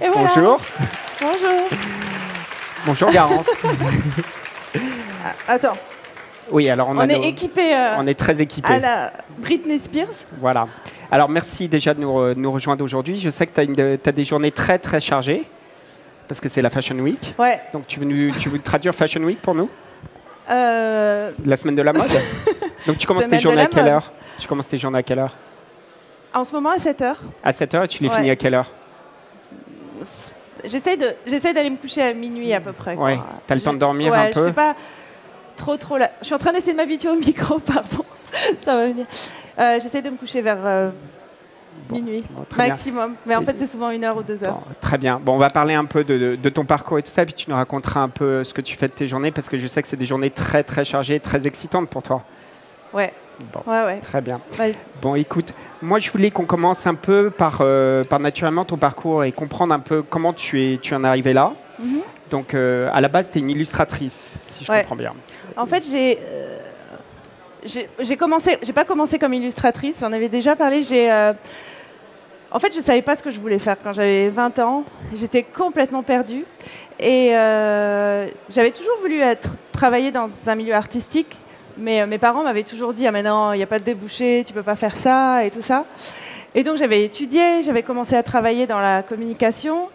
Et voilà. Bonjour. Bonjour. Bonjour Garance. Attends, oui, alors on, on, a est nos- équipé euh, on est très équipés. à la Britney Spears. Voilà. Alors merci déjà de nous, re- nous rejoindre aujourd'hui. Je sais que tu as, des journées très très chargées parce que c'est la Fashion Week. Ouais. Donc tu veux, nous- tu veux traduire Fashion Week pour nous? Euh, La semaine de la mode? Donc tu commences tes journées à quelle heure? Tu commences tes journées à quelle heure? En ce moment à 7h. À 7h et tu les Ouais. finis à quelle heure? J'essaie de, j'essaie d'aller me coucher à minuit à peu près. Ouais. T'as le temps de dormir ouais, un Je peu fais pas trop trop là. Je suis en train d'essayer de m'habituer au micro, pardon. Ça va venir. Euh, j'essaie de me coucher vers euh, minuit Bon, très bien. maximum. Mais en fait, c'est souvent une heure ou deux heures. Bon, très bien. Bon, on va parler un peu de, de- de ton parcours et tout ça, puis tu nous raconteras un peu ce que tu fais de tes journées, parce que je sais que c'est des journées très très chargées, très excitantes pour toi. Ouais. Bon, Ouais, ouais. très bien. Ouais. Bon, écoute, moi je voulais qu'on commence un peu par, euh, par naturellement ton parcours et comprendre un peu comment tu, es, tu en es arrivé là. Mhm. Donc, euh, à la base, tu es une illustratrice, si je comprends bien. En fait, j'ai euh, j'ai j'ai commencé, j'ai pas commencé comme illustratrice, j'en avais déjà parlé. J'ai en fait, je savais pas ce que je voulais faire quand j'avais 20 ans. J'étais complètement perdue et j'avais toujours voulu être travailler dans un milieu artistique, mais euh, mes parents m'avaient toujours dit ah mais il n'y a pas de débouché, tu peux pas faire ça et tout ça. Et donc j'avais étudié, j'avais commencé à travailler dans la communication.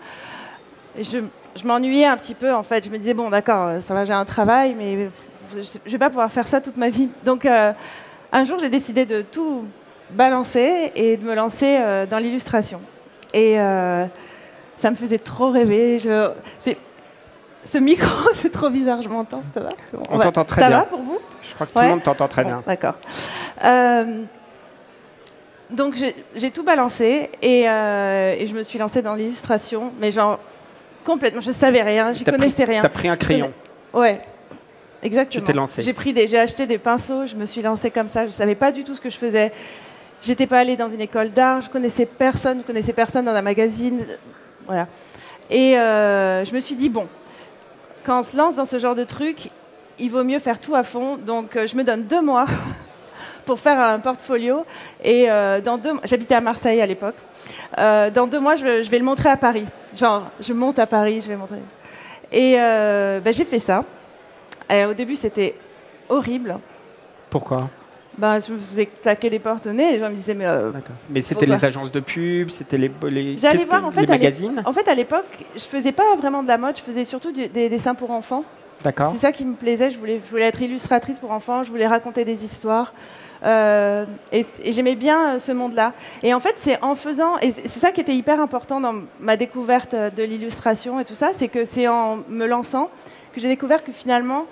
Je je m'ennuyais un petit peu en fait. Je me disais bon d'accord, euh, ça va, j'ai un travail, mais je je vais pas pouvoir faire ça toute ma vie. Donc euh, un jour j'ai décidé de tout balancer et de me lancer dans l'illustration. Et ça me faisait trop rêver. Je... Ce micro, c'est trop bizarre, je m'entends, ça va On t'entend très ça bien. va pour vous? Je crois que tout Ouais. le monde t'entend très Bon, bien. D'accord. Euh, donc j'ai- tout balancé et, euh, et je me suis lancée dans l'illustration, mais genre complètement, je savais rien, T'as connaissais pris, rien. t'as pris un crayon. Ouais, exactement. Tu t'es lancée. J'ai pris des, j'ai acheté des pinceaux, je me suis lancée comme ça. Je savais pas du tout ce que je faisais. J'étais pas allée dans une école d'art, je connaissais personne, je connaissais personne dans un magazine, voilà. Et euh, je me suis dit bon, quand on se lance dans ce genre de truc, il vaut mieux faire tout à fond. Donc euh, je me donne deux mois pour faire un portfolio. Et euh, dans deux, j'habitais à Marseille à l'époque. Euh, dans deux mois, je, vais le montrer à Paris. Genre, je monte à Paris, je vais montrer. Et ben, j'ai fait ça. Au début, c'était horrible. Pourquoi? Ben, je me faisais claquer les portes au nez. et Les gens me disaient, mais. euh, D'accord. Mais c'était les agences de pub, c'était les, les, J'allais que- voir, en fait, les magazines? En fait, à l'époque, je faisais pas vraiment de la mode, je faisais surtout du- des dessins pour enfants. D'accord. C'est ça qui me plaisait. Je voulais, je voulais être illustratrice pour enfants, je voulais raconter des histoires. Euh, et j'aimais bien euh, ce monde-là. Et en fait, c'est en faisant, et c'est c'est ça qui était hyper important dans ma découverte euh, de l'illustration et tout ça, c'est que c'est en me lançant que j'ai découvert que finalement,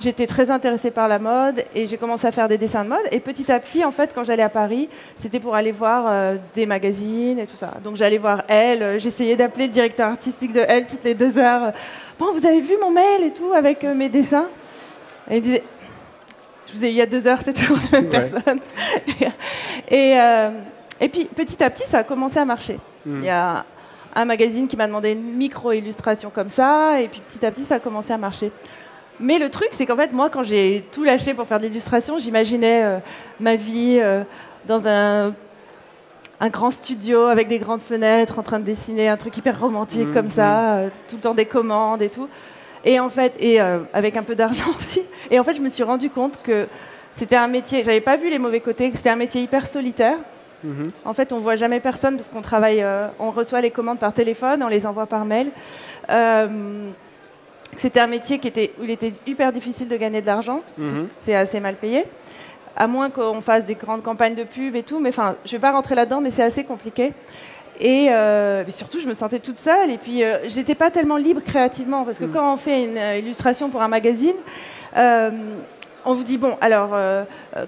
j'étais très intéressée par la mode et j'ai commencé à faire des dessins de mode. Et petit à petit, en fait, quand j'allais à Paris, c'était pour aller voir euh, des magazines et tout ça. Donc j'allais voir Elle, euh, j'essayais d'appeler le directeur artistique de Elle toutes les deux heures. Bon, vous avez vu mon mail et tout avec euh, mes dessins? Et il disait, je vous ai eu il y a deux heures, c'est toujours la même Ouais. personne. et, euh, et puis petit à petit, ça a commencé à marcher. Hmm. Il y a un magazine qui m'a demandé une micro-illustration comme ça, et puis petit à petit, ça a commencé à marcher. Mais le truc, c'est qu'en fait, moi, quand j'ai tout lâché pour faire de l'illustration, j'imaginais euh, ma vie euh, dans un, un grand studio avec des grandes fenêtres, en train de dessiner un truc hyper romantique Mhm. comme ça, euh, tout le temps des commandes et tout. Et en fait, et avec un peu d'argent aussi. Et en fait, je me suis rendu compte que c'était un métier, j'avais pas vu les mauvais côtés, que c'était un métier hyper solitaire. Mhm. En fait, on voit jamais personne parce qu'on travaille, on reçoit les commandes par téléphone, on les envoie par mail. C'était un métier qui était, où il était hyper difficile de gagner de l'argent. C'est- Mhm. C'est assez mal payé. À moins qu'on fasse des grandes campagnes de pub et tout. Mais enfin, je vais pas rentrer là-dedans, mais c'est assez compliqué. Et euh, surtout, je me sentais toute seule. Et puis, euh, j'étais pas tellement libre créativement. Parce que Mhm. quand on fait une euh, illustration pour un magazine, euh, on vous dit, bon, alors,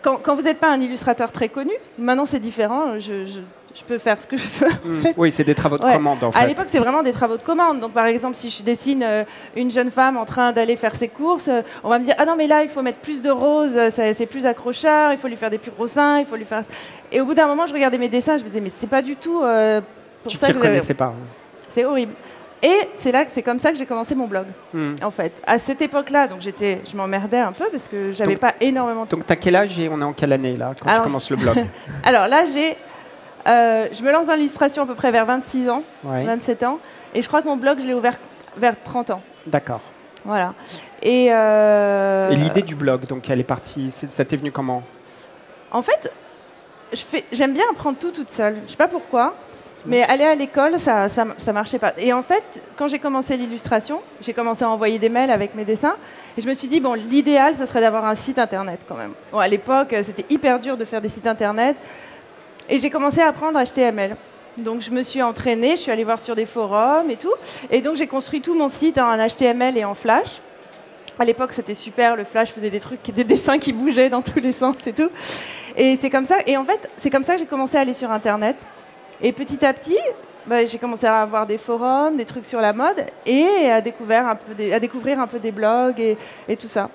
quand, quand vous n'êtes pas un illustrateur très connu, maintenant c'est différent, je, je- je peux faire ce que je veux. en fait. Oui, c'est des travaux de Ouais. commande en À fait. l'époque, c'est vraiment des travaux de commande. Donc, par exemple, si je dessine euh, une jeune femme en train d'aller faire ses courses, euh, on va me dire Ah non, mais là, il faut mettre plus de roses, euh, c'est plus accrocheur, il faut lui faire des plus gros seins, il faut lui faire. Et au bout d'un moment, je regardais mes dessins, je me disais Mais c'est pas du tout. euh, pour Tu t'y reconnaissais pas. C'est horrible. Et c'est là que c'est comme ça que j'ai commencé mon blog, Hmm. en fait. À cette époque-là, donc j'étais, je m'emmerdais un peu parce que j'avais pas énormément de Donc, t'as quel âge et on est en quelle année là quand Alors, tu commences le blog? Alors là, j'ai Euh, je me lance dans l'illustration à peu près vers 26 ans, Ouais. 27 ans. Et je crois que mon blog, je l'ai ouvert vers 30 ans. D'accord. Voilà. Et, euh, Et l'idée du blog, donc elle est partie, ça t'est venu comment? En fait, j'aime bien apprendre tout toute seule. Je sais pas pourquoi, mais aller à l'école, ça, ça, ça marchait pas. Et en fait, quand j'ai commencé l'illustration, j'ai commencé à envoyer des mails avec mes dessins. Et je me suis dit, bon, l'idéal, ce serait d'avoir un site internet quand même. Bon, à l'époque, c'était hyper dur de faire des sites internet. Et j'ai commencé à apprendre HTML. Donc je me suis entraînée, je suis allée voir sur des forums et tout. Et donc j'ai construit tout mon site en HTML et en Flash. À l'époque, c'était super. Le Flash faisait des trucs, des dessins qui bougeaient dans tous les sens et tout. Et c'est comme ça. Et en fait, c'est comme ça que j'ai commencé à aller sur Internet. Et petit à petit, bah, j'ai commencé à avoir des forums, des trucs sur la mode, et à découvrir un peu des, à découvrir un peu des blogs et, tout ça.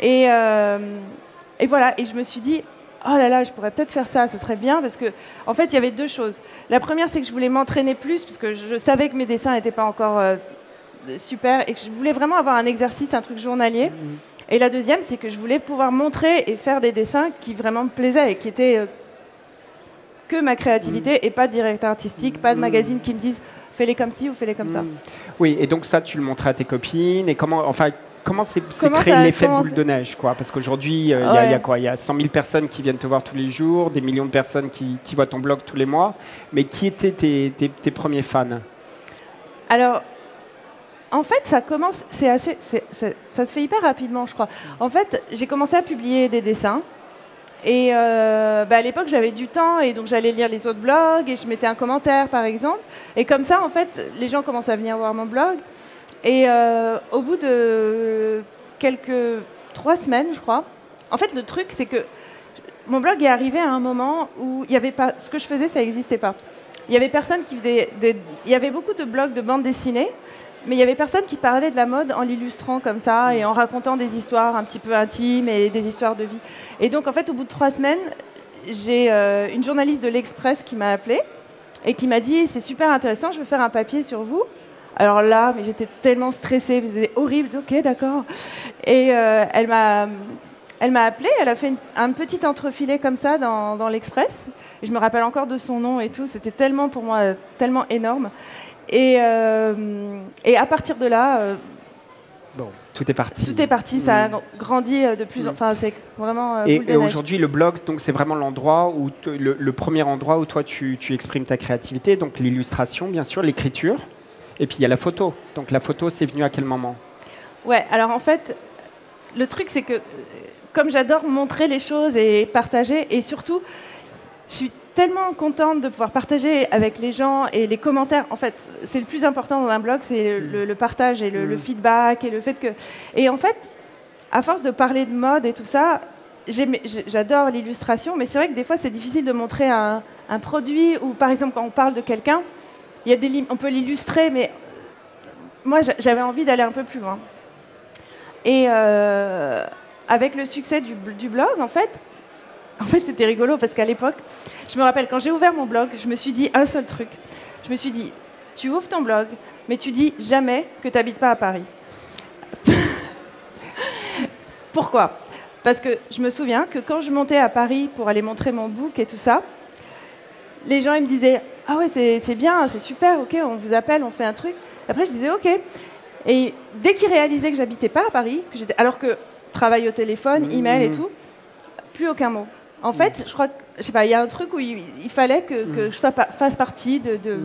Euh, et voilà. Et je me suis dit, oh là là, je pourrais peut-être faire ça. Ça serait bien parce que, en fait, il y avait deux choses. La première, c'est que je voulais m'entraîner plus parce que je, savais que mes dessins n'étaient pas encore euh, super et que je voulais vraiment avoir un exercice, un truc journalier. Et la deuxième, c'est que je voulais pouvoir montrer et faire des dessins qui vraiment me plaisaient et qui étaient euh, que ma créativité et pas de directeur artistique, pas de magazine qui me disent fais-les comme ci ou fais-les comme ça. Mm. Oui, et donc ça, tu le montrais à tes copines, et comment, enfin, comment c'est créé l'effet boule de neige, quoi? Parce qu'aujourd'hui, euh, il y a- y, quoi? Il y a 100 000 personnes qui viennent te voir tous les jours, des millions de personnes qui, qui voient ton blog tous les mois, mais qui étaient tes, tes- tes premiers fans? Alors, en fait, ça commence, c'est assez, ça se fait hyper rapidement, je crois. En fait, j'ai commencé à publier des dessins. Et euh, bah, à l'époque, j'avais du temps et donc j'allais lire les autres blogs et je mettais un commentaire, par exemple. Et comme ça, en fait, les gens commencent à venir voir mon blog. Et euh, au bout de quelques trois semaines, je crois. En fait, le truc, c'est que mon blog est arrivé à un moment où il y avait pas, ce que je faisais, ça n'existait pas. Il y avait personne qui faisait, y avait beaucoup de blogs de bande dessinée, mais il y avait personne qui parlait de la mode en l'illustrant comme ça et en racontant des histoires un petit peu intimes et des histoires de vie. Et donc, en fait, au bout de trois semaines, j'ai euh, une journaliste de l'Express qui m'a appelée et qui m'a dit c'est super intéressant, je veux faire un papier sur vous. Alors là, mais j'étais tellement stressée, c'était horrible. Ok, d'accord. Et euh, elle m'a, elle m'a appelée, elle a fait une- un petit entrefilet comme ça dans, dans l'Express. Je me rappelle encore de son nom et tout. C'était tellement pour moi tellement énorme. Et, euh, et à partir de là, euh, Bon, tout est parti. tout est parti. Ça a Mm. grandi de plus. en Enfin, c'est vraiment. euh, Et, aujourd'hui, le blog, donc c'est vraiment l'endroit où le, le premier endroit où toi tu, tu exprimes ta créativité, donc l'illustration, bien sûr, l'écriture, et puis il y a la photo. Donc la photo, c'est venu à quel moment? Ouais, alors en fait, le truc, c'est que comme j'adore montrer les choses et partager, et surtout, je suis tellement contente de pouvoir partager avec les gens et les commentaires. En fait, c'est le plus important dans un blog, c'est le, le partage et le, le Mm. feedback et le fait que. Et en fait, à force de parler de mode et tout ça, j'adore l'illustration, mais c'est vrai que des fois, c'est difficile de montrer un, un produit ou, par exemple, quand on parle de quelqu'un, on peut l'illustrer, mais moi, j'a- j'avais envie d'aller un peu plus loin. Et euh, avec le succès du blog, en fait, en fait, c'était rigolo parce qu'à l'époque, je me rappelle quand j'ai ouvert mon blog, je me suis dit un seul truc. Je me suis dit, tu ouvres ton blog, mais tu dis jamais que tu n'habites pas à Paris. Pourquoi? Parce que je me souviens que quand je montais à Paris pour aller montrer mon book et tout ça, les gens ils me disaient Ah ouais, c'est bien, c'est super, ok, on vous appelle, on fait un truc. Après, je disais Ok. Et dès qu'ils réalisaient que j'habitais pas à Paris, que alors que travail au téléphone, email et tout, plus aucun mot. En fait, je crois que, je sais pas, il y a un truc où il, il fallait que, que je fa- pa- fasse partie de. de-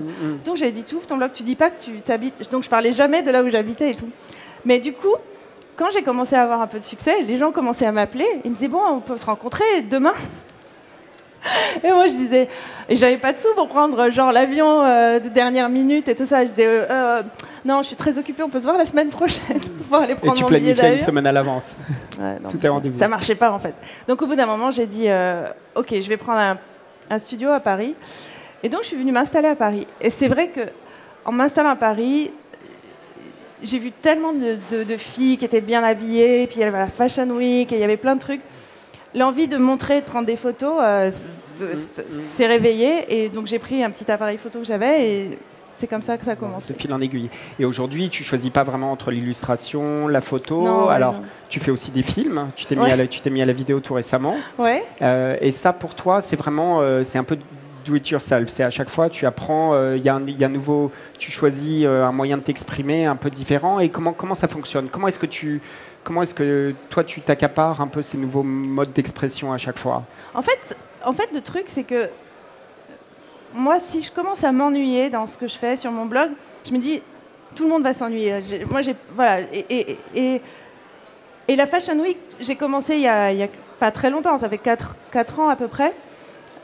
Donc j'avais dit tout, ton blog, tu dis pas que tu t'habites. Donc je parlais jamais de là où j'habitais et tout. Mais du coup, quand j'ai commencé à avoir un peu de succès, les gens commençaient à m'appeler. Ils me disaient bon, on peut se rencontrer demain. Et moi je disais, et j'avais pas de sous pour prendre genre l'avion euh, de dernière minute et tout ça. Je disais euh, euh, non, je suis très occupée, on peut se voir la semaine prochaine pour aller Et prendre tu mon billet planifiais une d'avion. semaine à l'avance. Ouais. Tout est rendez-vous. Ça marchait pas en fait. Donc au bout d'un moment, j'ai dit OK, je vais prendre un, un studio à Paris. Et donc je suis venue m'installer à Paris. Et c'est vrai que en m'installant à Paris, j'ai vu tellement de, de- de filles qui étaient bien habillées, puis il y avait la Fashion Week, et il y avait plein de trucs. L'envie de montrer, de prendre des photos, euh, c- s'est réveillée. Et donc j'ai pris un petit appareil photo que j'avais, et c'est comme ça que ça a commencé. C'est fil en aiguille. Et aujourd'hui, tu choisis pas vraiment entre l'illustration, la photo. Non, Alors, non. tu fais aussi des films. Tu t'es mis, à la- tu t'es mis à la vidéo tout récemment. Ouais. Euh, et ça, pour toi, c'est vraiment, euh, c'est un peu do it. C'est à chaque fois, tu apprends, euh, il y, a un nouveau, tu choisis euh, un moyen de t'exprimer un peu différent. Et comment, comment ça fonctionne? Comment est-ce que tu, comment est-ce que toi, tu t'accapares un peu ces nouveaux modes d'expression à chaque fois? En fait, en fait, le truc, c'est que moi, si je commence à m'ennuyer dans ce que je fais sur mon blog, je me dis, tout le monde va s'ennuyer. Moi, j'ai, voilà, et, et, et, la Fashion Week, j'ai commencé il y, a, il y, a, pas très longtemps, ça fait 4, 4 ans à peu près.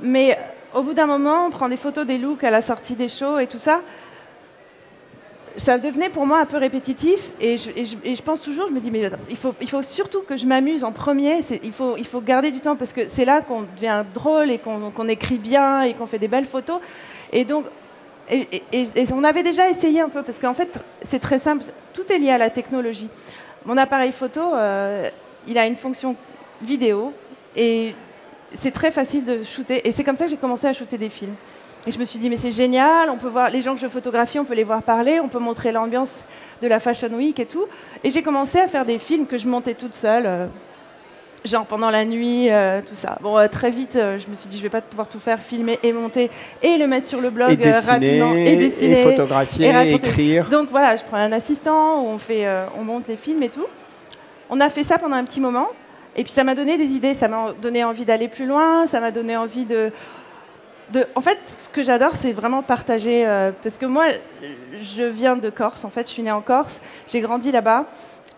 Mais au bout d'un moment, on prend des photos des looks à la sortie des shows et tout ça. Ça devenait pour moi un peu répétitif et je, pense toujours, je me dis, mais il faut, surtout que je m'amuse en premier, il faut, garder du temps parce que c'est là qu'on devient drôle et qu'on écrit bien et qu'on fait des belles photos. Et donc, on avait déjà essayé un peu parce qu'en fait, c'est très simple, tout est lié à la technologie. Mon appareil photo, euh, il a une fonction vidéo et c'est très facile de shooter. Et c'est comme ça que j'ai commencé à shooter des films. Et je me suis dit, mais c'est génial, on peut voir les gens que je photographie, on peut les voir parler, on peut montrer l'ambiance de la Fashion Week et tout. Et j'ai commencé à faire des films que je montais toute seule, euh, genre pendant la nuit, euh, tout ça. Bon, euh, très vite, je me suis dit, je vais pas pouvoir tout faire, filmer et monter et le mettre sur le blog et rapidement. Et dessiner, et photographier, et, écrire. Donc voilà, je prends un assistant, où on, fait, on monte les films et tout. On a fait ça pendant un petit moment. Et puis ça m'a donné des idées, ça m'a donné envie d'aller plus loin, ça m'a donné envie de, de... En fait, ce que j'adore, c'est vraiment partager. Euh, parce que moi, je viens de Corse, en fait, je suis née en Corse, j'ai grandi là-bas.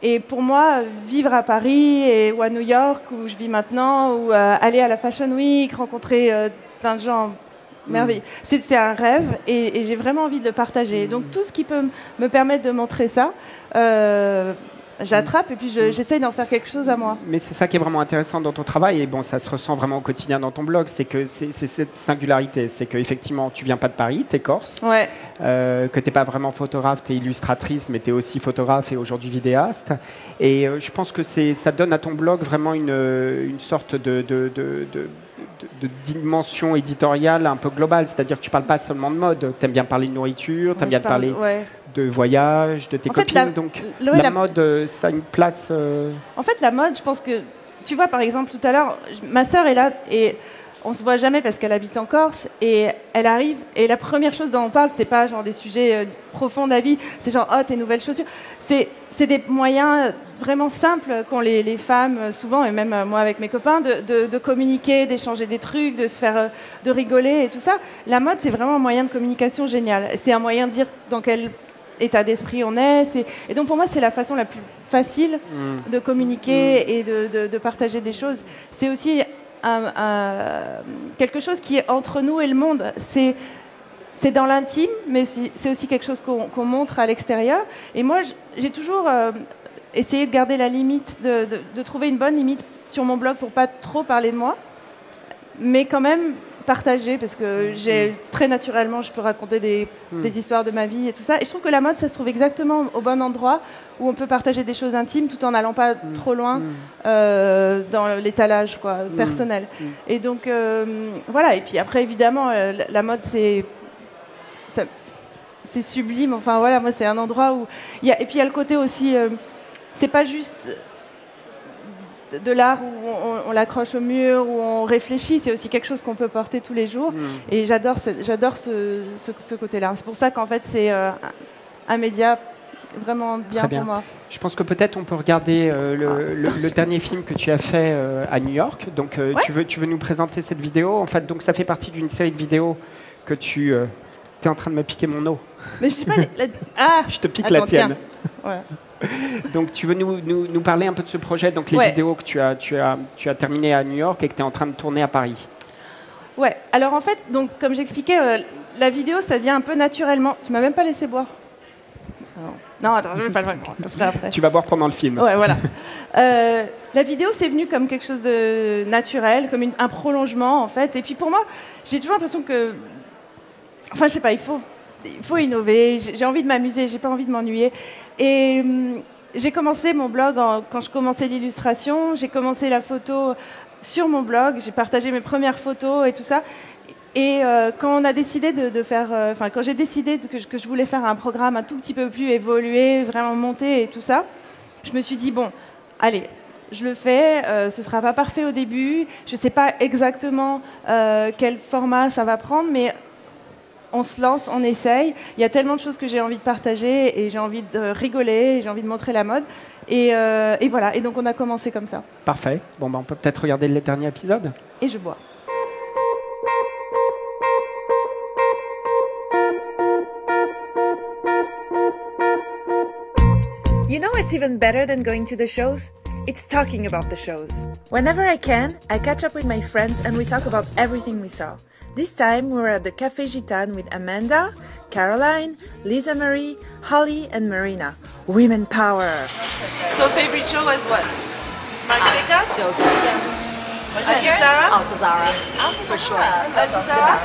Et pour moi, vivre à Paris et, ou à New York, où je vis maintenant, ou euh, aller à la Fashion Week, rencontrer euh, plein de gens mm. merveilleux, c'est un rêve et, j'ai vraiment envie de le partager. Donc tout ce qui peut me permettre de montrer ça, j'attrape et puis mm. j'essaye d'en faire quelque chose à moi. Mais c'est ça qui est vraiment intéressant dans ton travail et bon, ça se ressent vraiment au quotidien dans ton blog, c'est que c'est cette singularité, c'est qu'effectivement tu viens pas de Paris, tu es corse, ouais. euh, que tu n'es pas vraiment photographe, tu es illustratrice, mais tu es aussi photographe et aujourd'hui vidéaste. Et euh, je pense que ça donne à ton blog vraiment une, une sorte de, de, de, de de, dimension éditoriale un peu globale, c'est-à-dire que tu parles pas seulement de mode, tu aimes bien parler de nourriture, tu aimes bien parler de voyage, de tes copines, donc la, mode, euh, ça a une place... Euh, en fait, la mode, je pense que, tu vois, par exemple, tout à l'heure, ma sœur est là et on se voit jamais parce qu'elle habite en Corse et elle arrive et la première chose dont on parle c'est pas genre des sujets euh, profonds d'avis c'est genre oh tes nouvelles chaussures. C'est c'est des moyens vraiment simples qu'ont les, les, femmes souvent et même euh, moi avec mes copains de, de, communiquer d'échanger des trucs de se faire euh, de rigoler et tout ça. La mode c'est vraiment un moyen de communication génial. C'est un moyen de dire dans quel état d'esprit on est. Et donc pour moi, c'est la façon la plus facile mm. de communiquer mm. et de, de, partager des choses. C'est aussi quelque chose qui est entre nous et le monde. C'est c'est dans l'intime, mais c'est aussi quelque chose qu'on montre à l'extérieur. Et moi, j'ai toujours euh, essayé de garder la limite, de, de, trouver une bonne limite sur mon blog pour pas trop parler de moi, mais quand même partager parce que j'ai très naturellement, je peux raconter des, hmm. des, histoires de ma vie et tout ça. Et je trouve que la mode, ça se trouve exactement au bon endroit où on peut partager des choses intimes tout en n'allant pas trop loin euh, dans l'étalage quoi personnel. Et donc euh, voilà. Et puis après, évidemment, euh, la mode, c'est c'est sublime. Enfin voilà, moi, c'est un endroit où il y a, et puis il y a le côté aussi. c'est pas juste de l'art où on, l'accroche au mur, où on réfléchit, c'est aussi quelque chose qu'on peut porter tous les jours. Hmm. Et j'adore ce, j'adore ce, ce, côté-là. C'est pour ça qu'en fait, c'est euh, un média vraiment bien, pour moi. Je pense que peut-être on peut regarder euh, le, dernier film que tu as fait euh, à New York. Donc, tu, veux, tu veux nous présenter cette vidéo? En fait, donc ça fait partie d'une série de vidéos que tu es en train de me piquer mon eau. Mais je sais pas. Ah, je te pique la tienne. Donc, tu veux nous, nous, parler un peu de ce projet, donc les vidéos que tu as, tu, as, tu as terminées à New York et que tu es en train de tourner à Paris Ouais, alors en fait, donc, comme j'expliquais, euh, la vidéo, ça vient un peu naturellement. Tu m'as même pas laissé boire. Non, attends, je vais pas le faire après. Tu vas boire pendant le film. Ouais, voilà. Euh, la vidéo, c'est venu comme quelque chose de naturel, comme un prolongement, en fait. Et puis pour moi, j'ai toujours l'impression que. Enfin, je sais pas, il faut, innover. J'ai envie de m'amuser, j'ai pas envie de m'ennuyer. Et hum, j'ai commencé mon blog quand je commençais l'illustration, j'ai commencé la photo sur mon blog, j'ai partagé mes premières photos et tout ça. Et euh, quand on a décidé de, faire, euh, enfin quand j'ai décidé que, que, je voulais faire un programme un tout petit peu plus évolué, vraiment monté et tout ça, je me suis dit bon, allez, je le fais. Euh, ce sera pas parfait au début. Je sais pas exactement euh, quel format ça va prendre, mais on se lance, on essaye. Il y a tellement de choses que j'ai envie de partager et j'ai envie de rigoler, j'ai envie de montrer la mode. Et, euh, et, voilà, et donc on a commencé comme ça. Parfait. Bon, ben, on peut peut-être regarder le dernier épisode. Et je bois. You know what's even better than going to the shows? It's talking about the shows. Whenever I can, I catch up with my friends and we talk about everything we saw. This time we were at the Café Gitan with Amanda, Caroline, Lisa Marie, Holly, and Marina. Women power! So favorite show was what? Marc uh, Jacob? Joseph, yes. Altazara? Altazara. Altazara. For sure. Altazara?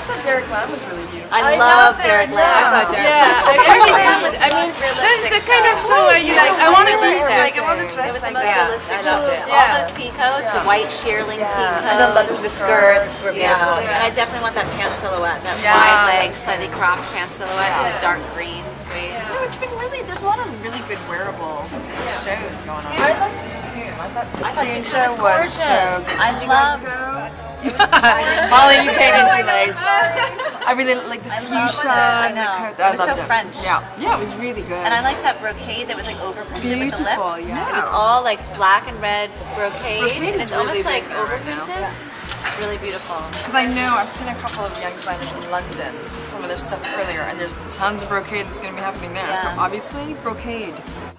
I thought Derek Lam was really beautiful. I, I love Derek Lam. I thought Derek yeah, Derek Lam was, I mean, that's the kind of show where you like, I want to be, like, I want to dress It was the most that. realistic. I loved it. Yeah. All those pea coats, the white shearling pea coat. And then the, the skirts were Yeah. beautiful. and I definitely want that pant silhouette, that Yeah. wide leg, slightly cropped pant silhouette, with the dark green suede. No, it's been really, there's a lot of really good wearable shows going on. I liked Cocoon. I thought I thought Cocoon Cocoon show was was so gorgeous. good. I Did you guys love- go? Molly, you came in too late. I really like the I fuchsia. I and the know. coats. It was loved so it. French. Yeah, yeah, it was really good. And I like that brocade that was like overprinted with the Beautiful, lips. yeah. It was all like black and red brocade, Brocade and is it's really almost like big right overprinted. It's really beautiful. Because I know I've seen a couple of young designers in London, some of their stuff earlier, and there's tons of brocade that's going to be happening there. So obviously, brocade.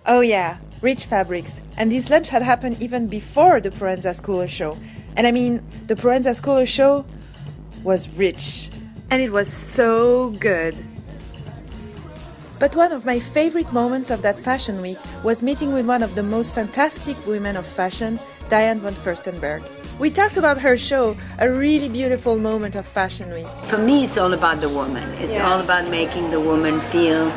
Oh yeah, rich fabrics. And this lunch had happened even before the Proenza Schooler show. And I mean, the Proenza Schooler show was rich. And it was so good. But one of my favorite moments of that fashion week was meeting with one of the most fantastic women of fashion, Diane von Furstenberg. We talked about her show, a really beautiful moment of Fashion Week. For me, it's all about the woman. It's Yeah. all about making the woman feel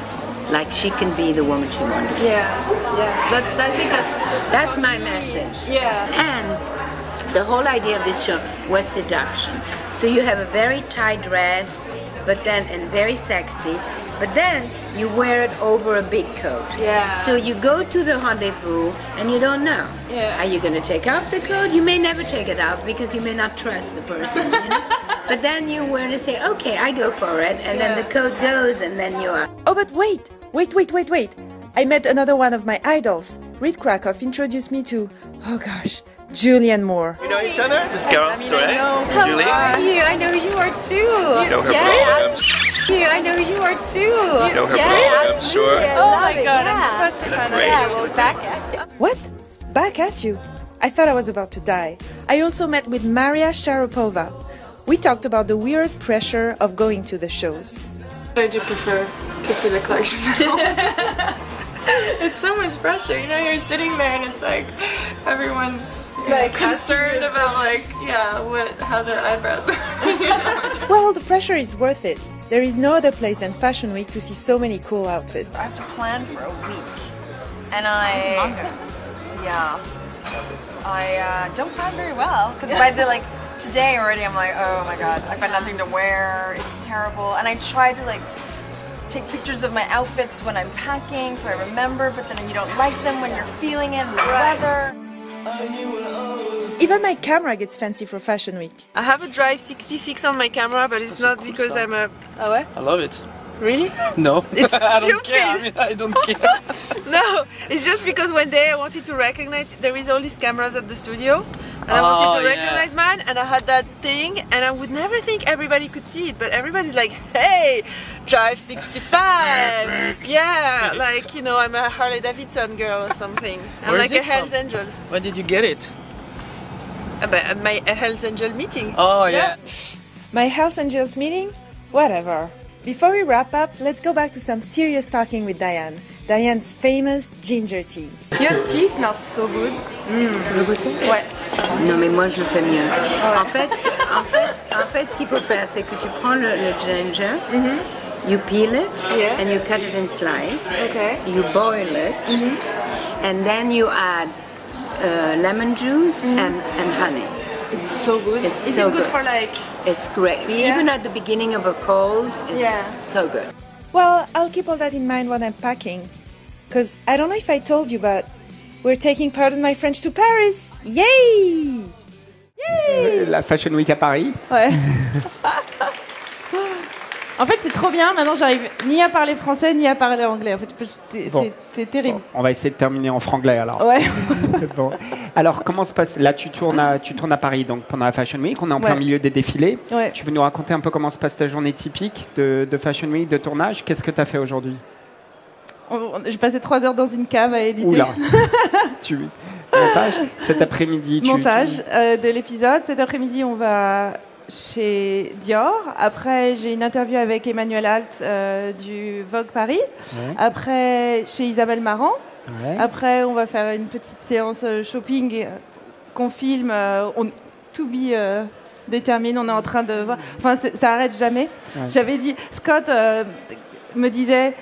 like she can be the woman she to be. Yeah, yeah. That, I think that's, That's my message. yeah. And the whole idea of this show was seduction. So you have a very tight dress, but then and very sexy, but then you wear it over a big coat. Yeah. So you go to the rendezvous and you don't know. Yeah. Are you going to take off the coat? You may never take it off because you may not trust the person. You know? but then you wear to say, okay, I go for it, and then the code goes, and then you are. Oh, but wait, wait, wait, wait, wait. I met another one of my idols. Reed Krakoff introduced me to, oh gosh, Julian Moore. You know each other? This is Carol Story. Julie? you? I know you are too. You know her blog, I'm, You, I know you are too. you know her blog, I'm sure. Oh my god, I'm such a fan of Great. Yeah, well, back at you. What? Back at you? I thought I was about to die. I also met with Maria Sharapova. We talked about the weird pressure of going to the shows. I do prefer to see the collection. it's so much pressure, you know. You're sitting there and it's like everyone's like concerned about like yeah, what how their eyebrows. are. Well, the pressure is worth it. There is no other place than Fashion Week to see so many cool outfits. I have to plan for a week, and I yeah, I uh, don't plan very well because by the like today already I'm like oh my god I've got nothing to wear it's terrible and I try to like take pictures of my outfits when I'm packing so I remember but then you don't like them when you're feeling it in the weather. Even my camera gets fancy for Fashion Week. I have a Drive 66 on my camera, but it's not because I'm a. Ah ouais? I love it. Really? No, It's I don't care. I mean, I don't care. No, it's just because one day I wanted to recognize there is all these cameras at the studio, and I Oh, wanted to yeah. recognize mine, and I had that thing, and I would never think everybody could see it, but everybody's like, "Hey, drive 65." yeah, like you know, I'm a Harley Davidson girl or something. I'm Where like a it Hells from? Angels. Where did you get it? Uh, At my a Hells Angel meeting. Oh yeah. My Hells Angels meeting? Whatever. Before we wrap up, let's go back to some serious talking with Diane. Diane's famous ginger tea. Your tea smells so good. Tu veux goûter Ouais. Non, mais moi je fais mieux. En fait, ce que- en fait, en fait, ce qu'il faut faire, c'est que tu prends le, le ginger, mm-hmm. you peel it, Yeah. and you cut it in slices. Okay. You boil it, mm-hmm. and then you add uh, lemon juice mm-hmm. and, and honey. It's so good. It's Is so it good, good. for like? It's great. Even at the beginning of a cold, it's Yeah. so good. Well, I'll keep all that in mind when I'm packing. Because I don't know if I told you, but we're taking part in my French to Paris. Yay! Euh, La Fashion Week à Paris. Ouais. en fait, c'est trop bien. Maintenant, j'arrive ni à parler français ni à parler anglais. En fait, c'est Bon. terrible. On va essayer de terminer en franglais alors. Ouais. Bon. Alors, comment se passe Là, tu tournes, à, tu tournes à Paris donc pendant la Fashion Week. On est en plein milieu des défilés. Ouais. Tu veux nous raconter un peu comment se passe ta journée typique de, de Fashion Week, de tournage? Qu'est-ce que tu as fait aujourd'hui? J'ai passé trois heures dans une cave à éditer. Oula tu, Montage Cet après-midi, tu. Montage tu- euh, de l'épisode. Cet après-midi, on va chez Dior. Après, j'ai une interview avec Emmanuel Alt euh, du Vogue Paris. Ouais. Après, chez Isabelle Marant. Ouais. Après, on va faire une petite séance euh, shopping euh, qu'on filme. on, to be euh, détermine. On est en train de voir. Enfin, ça arrête jamais. Ouais. J'avais dit, Scott euh, me disait.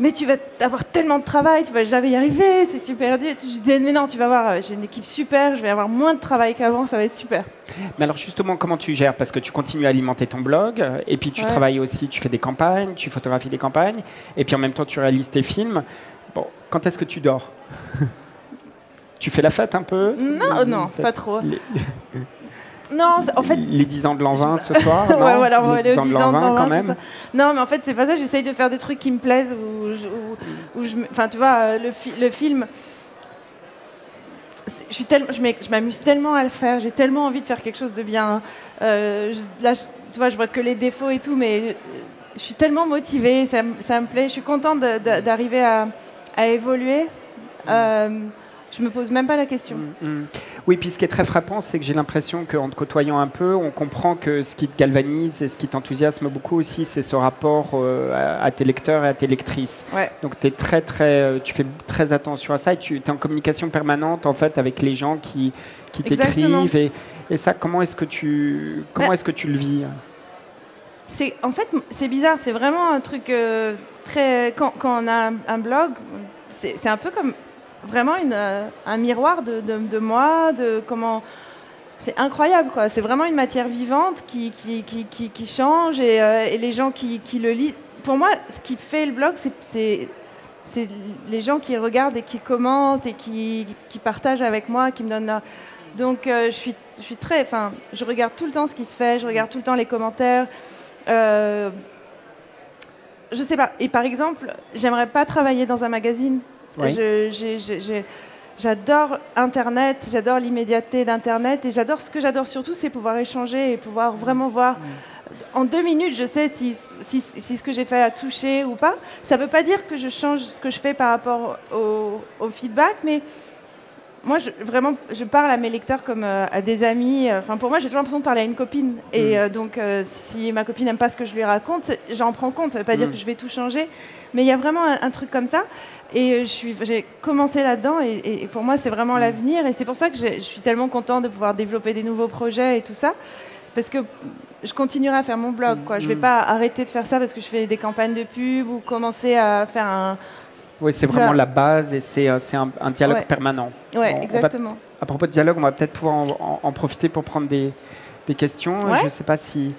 Mais tu vas avoir tellement de travail, tu vas jamais y arriver, c'est super dur. Je disais, mais non, tu vas voir, euh, j'ai une équipe super, je vais avoir moins de travail qu'avant, ça va être super. Mais alors justement, comment tu gères? Parce que tu continues à alimenter ton blog, et puis tu Ouais. travailles aussi, tu fais des campagnes, tu photographies des campagnes, et puis en même temps tu réalises tes films. Bon, quand est-ce que tu dors? Tu fais la fête un peu? Non, non, pas trop. Les, Non, c'est- en fait, les 10 ans de l'an 20 ce soir ouais, non voilà, on va Les aller 10 aux ans de 10 l'an ans de 20 l'an quand 20, même. Non, mais en fait, c'est pas ça. J'essaye de faire des trucs qui me plaisent je- je, me- enfin, tu vois, euh, le, fi- le film. Je suis tellement, je m'ai- je m'amuse tellement à le faire. J'ai tellement envie de faire quelque chose de bien. Euh, je- là, je- tu vois, je vois que les défauts et tout, mais je, je suis tellement motivée. Ça, me- ça me plaît. Je suis contente d'arriver à, à évoluer. Euh, je me pose même pas la question. Mm. Oui, puis ce qui est très frappant, c'est que j'ai l'impression qu'en te côtoyant un peu, on comprend que ce qui te galvanise et ce qui t'enthousiasme beaucoup aussi, c'est ce rapport euh, à, à tes lecteurs et à tes lectrices. Ouais. Donc es très, très, euh, tu fais très attention à ça et tu es en communication permanente en fait avec les gens qui, qui t'écrivent. Et, et ça, comment est-ce que tu, comment Bah- est-ce que tu le vis C'est en fait c'est bizarre, c'est vraiment un truc euh, très quand, quand on a un, blog, c'est un peu comme vraiment une, euh, un miroir de, de- moi, de comment c'est incroyable quoi. C'est vraiment une matière vivante qui qui, qui, qui- change et, euh, et les gens qui, qui le lisent. Pour moi, ce qui fait le blog, c'est- c'est les gens qui regardent et qui commentent et qui, qui partagent avec moi, qui me donnent. Donc euh, je suis je suis très enfin je regarde tout le temps ce qui se fait, je regarde tout le temps les commentaires. Euh, je sais pas. Et par exemple, j'aimerais pas travailler dans un magazine. Oui. J'adore Internet, j'adore l'immédiateté d'Internet et j'adore ce que j'adore surtout, c'est pouvoir échanger et pouvoir vraiment voir. En deux minutes, je sais si, si, si ce que j'ai fait a touché ou pas. Ça ne veut pas dire que je change ce que je fais par rapport au, au feedback, mais moi, je, vraiment, je parle à mes lecteurs comme euh, à des amis. Enfin, pour moi, j'ai toujours l'impression de parler à une copine. Et Mm. euh, donc, euh, si ma copine n'aime pas ce que je lui raconte, j'en prends compte. Ça ne veut pas dire Mm. que je vais tout changer. Mais il y a vraiment un, un truc comme ça. Et euh, j'ai commencé là-dedans. Et, pour moi, c'est vraiment l'avenir. Et c'est pour ça que je suis tellement contente de pouvoir développer des nouveaux projets et tout ça. Parce que je continuerai à faire mon blog. Quoi. Je ne vais Mm. pas arrêter de faire ça parce que je fais des campagnes de pub ou commencer à faire un. Oui, c'est vraiment la base et c'est euh, un, un dialogue Ouais. permanent. Va- exactement. à propos de dialogue, on va peut-être pouvoir en, en- en profiter pour prendre des, des questions. Ouais. Je ne sais pas si,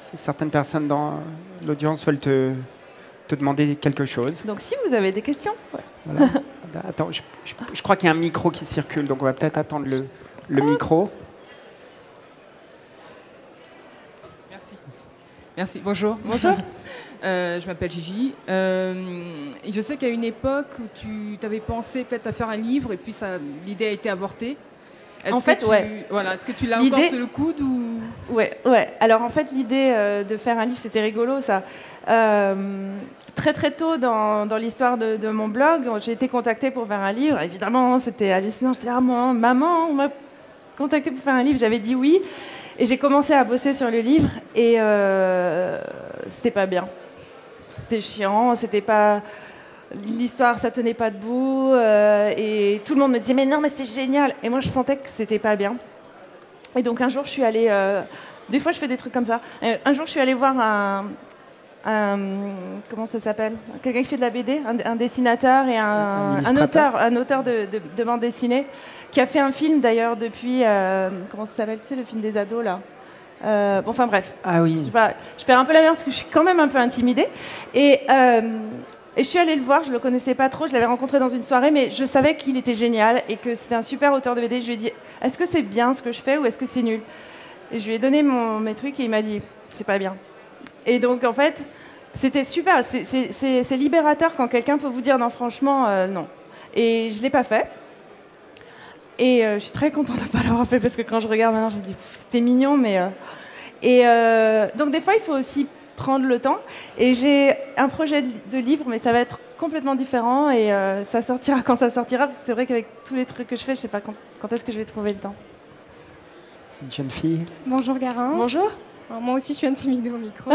si certaines personnes dans l'audience veulent te, te demander quelque chose. Donc, si vous avez des questions. Voilà. Attends, je, je- je crois qu'il y a un micro qui circule, donc on va peut-être attendre le, le micro. Merci. Merci. Bonjour. Bonjour. Euh, je m'appelle Gigi. Euh, et je sais qu'à une époque où tu avais pensé peut-être à faire un livre et puis l'idée a été avortée. Est-ce En que fait, tu, ouais. Voilà, est-ce que tu l'as encore sur le coude ou? Ouais, ouais. Alors en fait, l'idée euh, de faire un livre, c'était rigolo, ça. Euh, très très tôt dans, dans l'histoire de, de mon blog, j'ai été contactée pour faire un livre. Évidemment, c'était hallucinant. J'étais ah, maman, maman, on m'a contactée pour faire un livre. J'avais dit oui. Et j'ai commencé à bosser sur le livre et euh, c'était pas bien. C'était chiant, c'était pas. L'histoire, ça tenait pas debout. euh, et tout le monde me disait Mais non, mais c'est génial. Et moi, je sentais que c'était pas bien. Et donc un jour, je suis allée. euh, des fois, je fais des trucs comme ça. Euh, un jour, je suis allée voir un. un- comment ça s'appelle? Quelqu'un qui fait de la BD, un, un dessinateur et un, Un auteur, un auteur de, de, de bande dessinée, qui a fait un film d'ailleurs depuis. euh, comment ça s'appelle? Tu sais, le film des ados là? Euh, bon, Enfin bref, Ah oui. je, sais pas, je perds un peu la merde parce que je suis quand même un peu intimidée. Et, euh, Et je suis allée le voir, je le connaissais pas trop, je l'avais rencontré dans une soirée, mais je savais qu'il était génial et que c'était un super auteur de BD. Je lui ai dit, est-ce que c'est bien ce que je fais ou est-ce que c'est nul? Et je lui ai donné mon, mes trucs et il m'a dit, c'est pas bien. Et donc en fait, c'était super, c'est- libérateur quand quelqu'un peut vous dire, non franchement, euh, non. Et je l'ai pas fait. Et euh, je suis très contente de ne pas l'avoir fait parce que quand je regarde maintenant, je me dis, c'était mignon, mais. euh, Et euh, donc, des fois, il faut aussi prendre le temps. Et j'ai un projet de livre, mais ça va être complètement différent et euh, ça sortira quand ça sortira. parce que C'est vrai qu'avec tous les trucs que je fais, je sais pas quand, quand est-ce que je vais trouver le temps. Une jeune fille. Bonjour Garance. Bonjour. Alors, moi aussi, je suis intimidée au micro.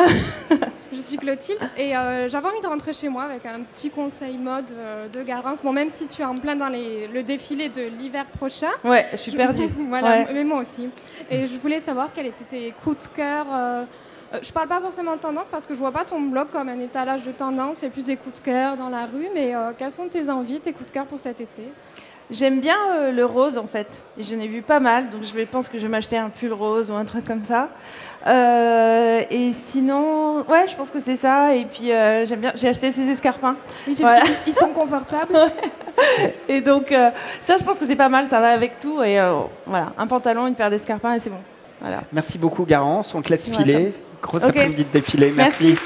je suis Clotilde et euh, j'avais envie de rentrer chez moi avec un petit conseil mode euh, de Garance. Bon, même si tu es en plein dans les- le défilé de l'hiver prochain. Ouais, je suis perdue. voilà, Ouais. mais moi aussi. Et je voulais savoir quels étaient tes coups de cœur. euh, euh, je parle pas forcément de tendance parce que je vois pas ton blog comme un étalage de tendance, c'est plus des coups de cœur dans la rue. Mais quelles sont tes envies, tes coups de cœur pour cet été? J'aime bien euh, le rose en fait. Et j'en ai vu pas mal, donc je pense que je vais m'acheter un pull rose ou un truc comme ça. Euh, et sinon, ouais, je pense que c'est ça. Et puis euh, j'aime bien. J'ai acheté ces escarpins. Oui, j'ai Voilà. vu, ils sont confortables. Et donc euh, ça, je pense que c'est pas mal. Ça va avec tout. Et euh, voilà, un pantalon, une paire d'escarpins et c'est bon. Voilà. Merci beaucoup, Garance. On te laisse filer. Grosse Ok. après-midi de défilé. Merci. Merci.